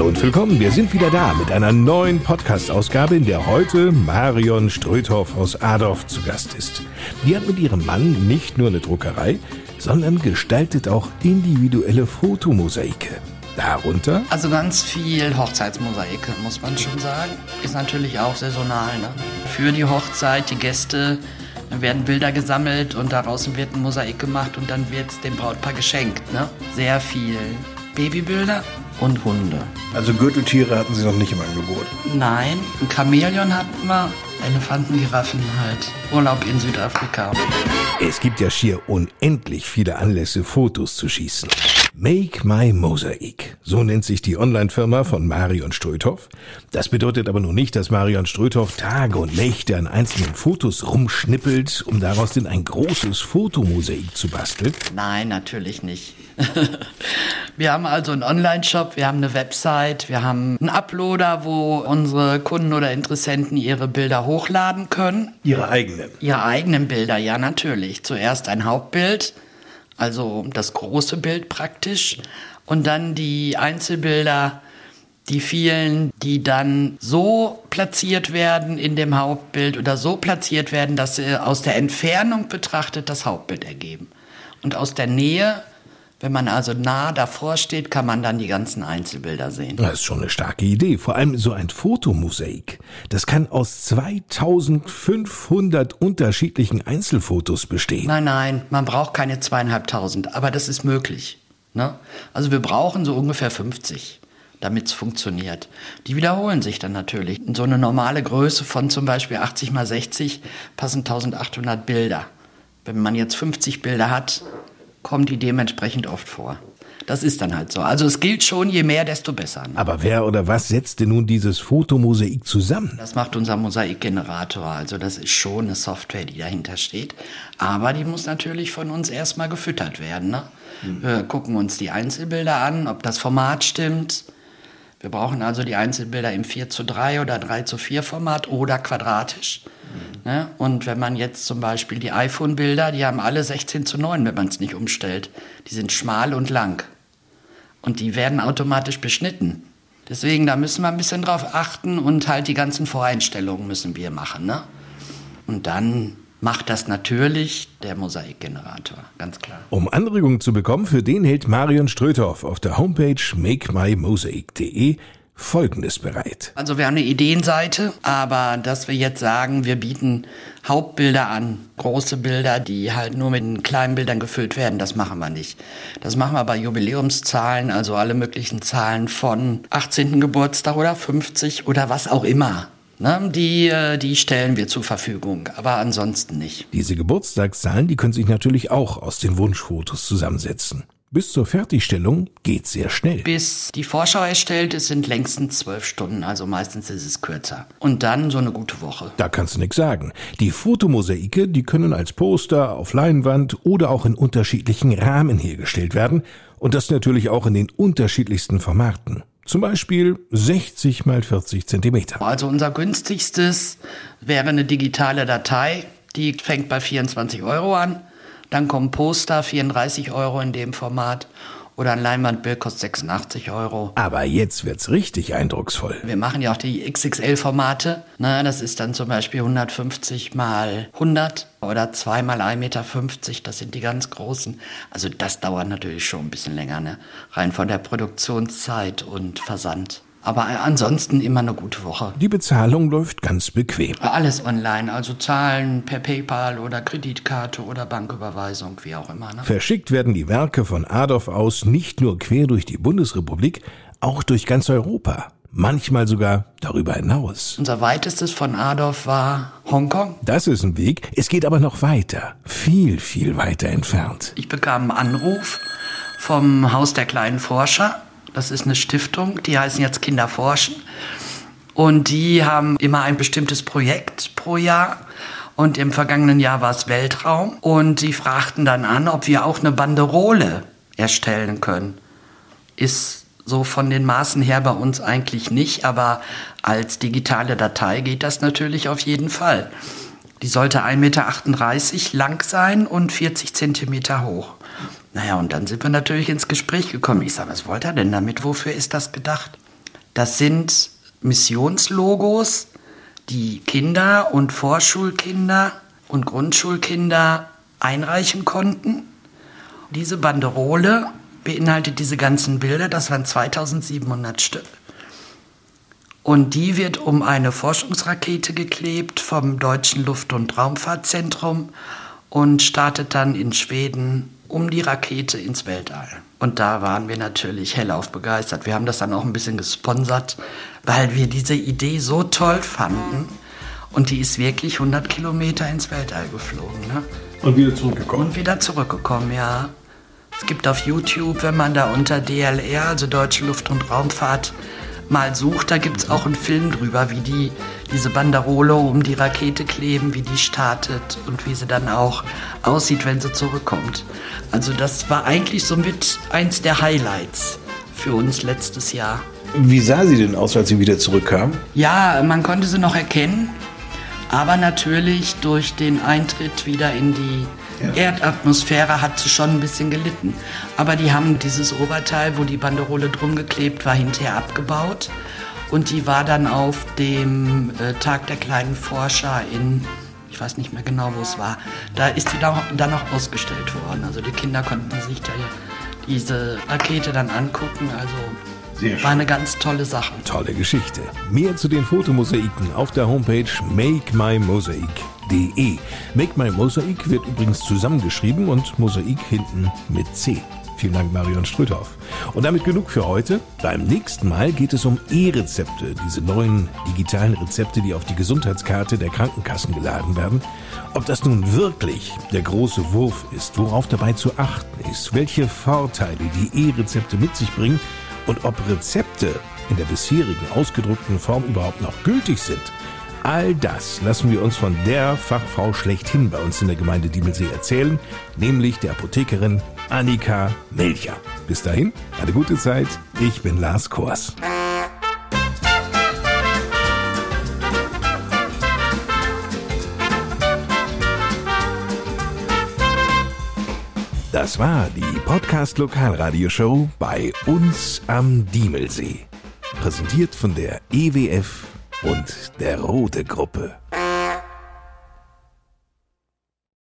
und willkommen. Wir sind wieder da mit einer neuen Podcast-Ausgabe, in der heute Marion Ströthoff aus Adorf zu Gast ist. Die hat mit ihrem Mann nicht nur eine Druckerei, sondern gestaltet auch individuelle Fotomosaike. Darunter? Also ganz viel Hochzeitsmosaike, muss man schon sagen. Ist natürlich auch saisonal. Ne? Für die Hochzeit, die Gäste werden Bilder gesammelt und daraus wird ein Mosaik gemacht und dann wird es dem Brautpaar geschenkt. Ne? Sehr viel Babybilder und Hunde. Also Gürteltiere hatten Sie noch nicht im Angebot? Nein, ein Chamäleon hatten wir, Elefanten, Giraffen halt. Urlaub in Südafrika. Es gibt ja schier unendlich viele Anlässe, Fotos zu schießen. Make My Mosaic, so nennt sich die Online-Firma von Marion Ströthoff. Das bedeutet aber nun nicht, dass Marion Ströthoff Tage und Nächte an einzelnen Fotos rumschnippelt, um daraus denn ein großes Fotomosaik zu basteln. Nein, natürlich nicht. wir haben also einen Online-Shop, wir haben eine Website, wir haben einen Uploader, wo unsere Kunden oder Interessenten ihre Bilder hochladen können. Ihre eigenen? Ihre eigenen Bilder, ja natürlich. Zuerst ein Hauptbild, also das große Bild praktisch, und dann die Einzelbilder, die vielen, die dann so platziert werden in dem Hauptbild oder so platziert werden, dass sie aus der Entfernung betrachtet das Hauptbild ergeben. Und aus der Nähe wenn man also nah davor steht, kann man dann die ganzen Einzelbilder sehen. Das ist schon eine starke Idee. Vor allem so ein Fotomosaik. Das kann aus 2500 unterschiedlichen Einzelfotos bestehen. Nein, nein, man braucht keine zweieinhalbtausend, aber das ist möglich. Ne? Also wir brauchen so ungefähr 50 damit es funktioniert. Die wiederholen sich dann natürlich. In so eine normale Größe von zum Beispiel 80 mal 60 passen 1800 Bilder. Wenn man jetzt 50 Bilder hat, kommen die dementsprechend oft vor. Das ist dann halt so. Also es gilt schon, je mehr, desto besser. Ne? Aber wer oder was setzt denn nun dieses Fotomosaik zusammen? Das macht unser Mosaikgenerator. Also das ist schon eine Software, die dahinter steht. Aber die muss natürlich von uns erstmal gefüttert werden. Ne? Mhm. Wir gucken uns die Einzelbilder an, ob das Format stimmt. Wir brauchen also die Einzelbilder im 4 zu 3 oder 3 zu 4 Format oder quadratisch. Ne? Und wenn man jetzt zum Beispiel die iPhone-Bilder, die haben alle 16 zu 9, wenn man es nicht umstellt. Die sind schmal und lang. Und die werden automatisch beschnitten. Deswegen, da müssen wir ein bisschen drauf achten und halt die ganzen Voreinstellungen müssen wir machen. Ne? Und dann macht das natürlich der Mosaikgenerator, ganz klar. Um Anregungen zu bekommen, für den hält Marion Ströthoff auf der Homepage makemymosaic.de Folgendes bereit. Also wir haben eine Ideenseite, aber dass wir jetzt sagen, wir bieten Hauptbilder an, große Bilder, die halt nur mit kleinen Bildern gefüllt werden, das machen wir nicht. Das machen wir bei Jubiläumszahlen, also alle möglichen Zahlen von 18. Geburtstag oder 50 oder was auch immer. Ne, die, äh, die stellen wir zur Verfügung, aber ansonsten nicht. Diese Geburtstagszahlen, die können sich natürlich auch aus den Wunschfotos zusammensetzen. Bis zur Fertigstellung geht sehr schnell. Bis die Vorschau erstellt ist, sind längstens zwölf Stunden, also meistens ist es kürzer. Und dann so eine gute Woche. Da kannst du nichts sagen. Die Fotomosaike, die können als Poster, auf Leinwand oder auch in unterschiedlichen Rahmen hergestellt werden. Und das natürlich auch in den unterschiedlichsten Formaten. Zum Beispiel 60 mal 40 Zentimeter. Also unser günstigstes wäre eine digitale Datei. Die fängt bei 24 Euro an. Dann kommen Poster, 34 Euro in dem Format. Oder ein Leinwandbild kostet 86 Euro. Aber jetzt wird's richtig eindrucksvoll. Wir machen ja auch die XXL-Formate. das ist dann zum Beispiel 150 mal 100 oder 2 mal 1,50 Meter. Das sind die ganz großen. Also das dauert natürlich schon ein bisschen länger, ne? rein von der Produktionszeit und Versand. Aber ansonsten immer eine gute Woche. Die Bezahlung läuft ganz bequem. Alles online, also Zahlen per PayPal oder Kreditkarte oder Banküberweisung, wie auch immer. Ne? Verschickt werden die Werke von Adolf aus nicht nur quer durch die Bundesrepublik, auch durch ganz Europa. Manchmal sogar darüber hinaus. Unser weitestes von Adolf war Hongkong. Das ist ein Weg. Es geht aber noch weiter. Viel, viel weiter entfernt. Ich bekam einen Anruf vom Haus der kleinen Forscher das ist eine Stiftung, die heißen jetzt Kinder forschen. Und die haben immer ein bestimmtes Projekt pro Jahr. Und im vergangenen Jahr war es Weltraum. Und sie fragten dann an, ob wir auch eine Banderole erstellen können. Ist so von den Maßen her bei uns eigentlich nicht, aber als digitale Datei geht das natürlich auf jeden Fall. Die sollte 1,38 Meter lang sein und 40 Zentimeter hoch. Naja, und dann sind wir natürlich ins Gespräch gekommen. Ich sage, was wollt ihr denn damit? Wofür ist das gedacht? Das sind Missionslogos, die Kinder und Vorschulkinder und Grundschulkinder einreichen konnten. Diese Banderole beinhaltet diese ganzen Bilder, das waren 2700 Stück. Und die wird um eine Forschungsrakete geklebt vom Deutschen Luft- und Raumfahrtzentrum und startet dann in Schweden um die Rakete ins Weltall. Und da waren wir natürlich hellauf begeistert. Wir haben das dann auch ein bisschen gesponsert, weil wir diese Idee so toll fanden. Und die ist wirklich 100 Kilometer ins Weltall geflogen. Ne? Und wieder zurückgekommen. Und wieder zurückgekommen, ja. Es gibt auf YouTube, wenn man da unter DLR, also Deutsche Luft- und Raumfahrt, mal sucht, da gibt es auch einen Film drüber, wie die diese Banderole um die Rakete kleben, wie die startet und wie sie dann auch aussieht, wenn sie zurückkommt. Also das war eigentlich somit eins der Highlights für uns letztes Jahr. Wie sah sie denn aus, als sie wieder zurückkam? Ja, man konnte sie noch erkennen, aber natürlich durch den Eintritt wieder in die ja. Erdatmosphäre hat sie schon ein bisschen gelitten. Aber die haben dieses Oberteil, wo die Banderole drum geklebt war, hinterher abgebaut. Und die war dann auf dem äh, Tag der kleinen Forscher in, ich weiß nicht mehr genau, wo es war, da ist die dann, dann noch ausgestellt worden. Also die Kinder konnten sich da diese Rakete dann angucken. Also war eine ganz tolle Sache. Tolle Geschichte. Mehr zu den Fotomosaiken auf der Homepage Make My Mosaic mosaik.de. Make My Mosaik wird übrigens zusammengeschrieben und Mosaik hinten mit C. Vielen Dank, Marion Ströthoff. Und damit genug für heute. Beim nächsten Mal geht es um E-Rezepte, diese neuen digitalen Rezepte, die auf die Gesundheitskarte der Krankenkassen geladen werden. Ob das nun wirklich der große Wurf ist, worauf dabei zu achten ist, welche Vorteile die E-Rezepte mit sich bringen und ob Rezepte in der bisherigen ausgedruckten Form überhaupt noch gültig sind – All das lassen wir uns von der Fachfrau schlechthin bei uns in der Gemeinde Diemelsee erzählen, nämlich der Apothekerin Annika Melcher. Bis dahin, eine gute Zeit. Ich bin Lars Kors. Das war die Podcast Lokalradioshow bei uns am Diemelsee. Präsentiert von der EWF und der Rote Gruppe.